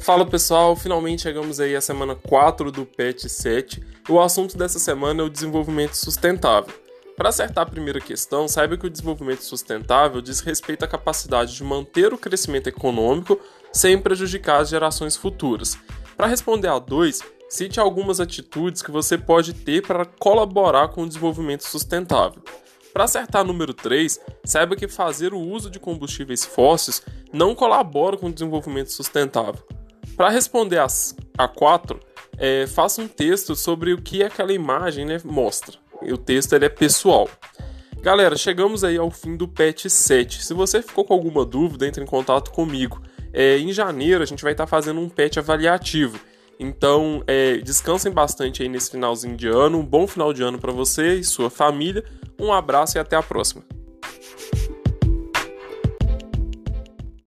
Fala pessoal, finalmente chegamos aí à semana 4 do PET 7. O assunto dessa semana é o desenvolvimento sustentável. Para acertar a primeira questão, saiba que o desenvolvimento sustentável diz respeito à capacidade de manter o crescimento econômico sem prejudicar as gerações futuras. Para responder a 2, cite algumas atitudes que você pode ter para colaborar com o desenvolvimento sustentável. Para acertar número 3, saiba que fazer o uso de combustíveis fósseis não colabora com o desenvolvimento sustentável. Para responder as, a 4, é, faça um texto sobre o que aquela imagem né, mostra. E o texto ele é pessoal. Galera, chegamos aí ao fim do PET 7. Se você ficou com alguma dúvida, entre em contato comigo. É, em janeiro a gente vai estar fazendo um PET avaliativo. Então, é, descansem bastante aí nesse finalzinho de ano. Um bom final de ano para você e sua família. Um abraço e até a próxima.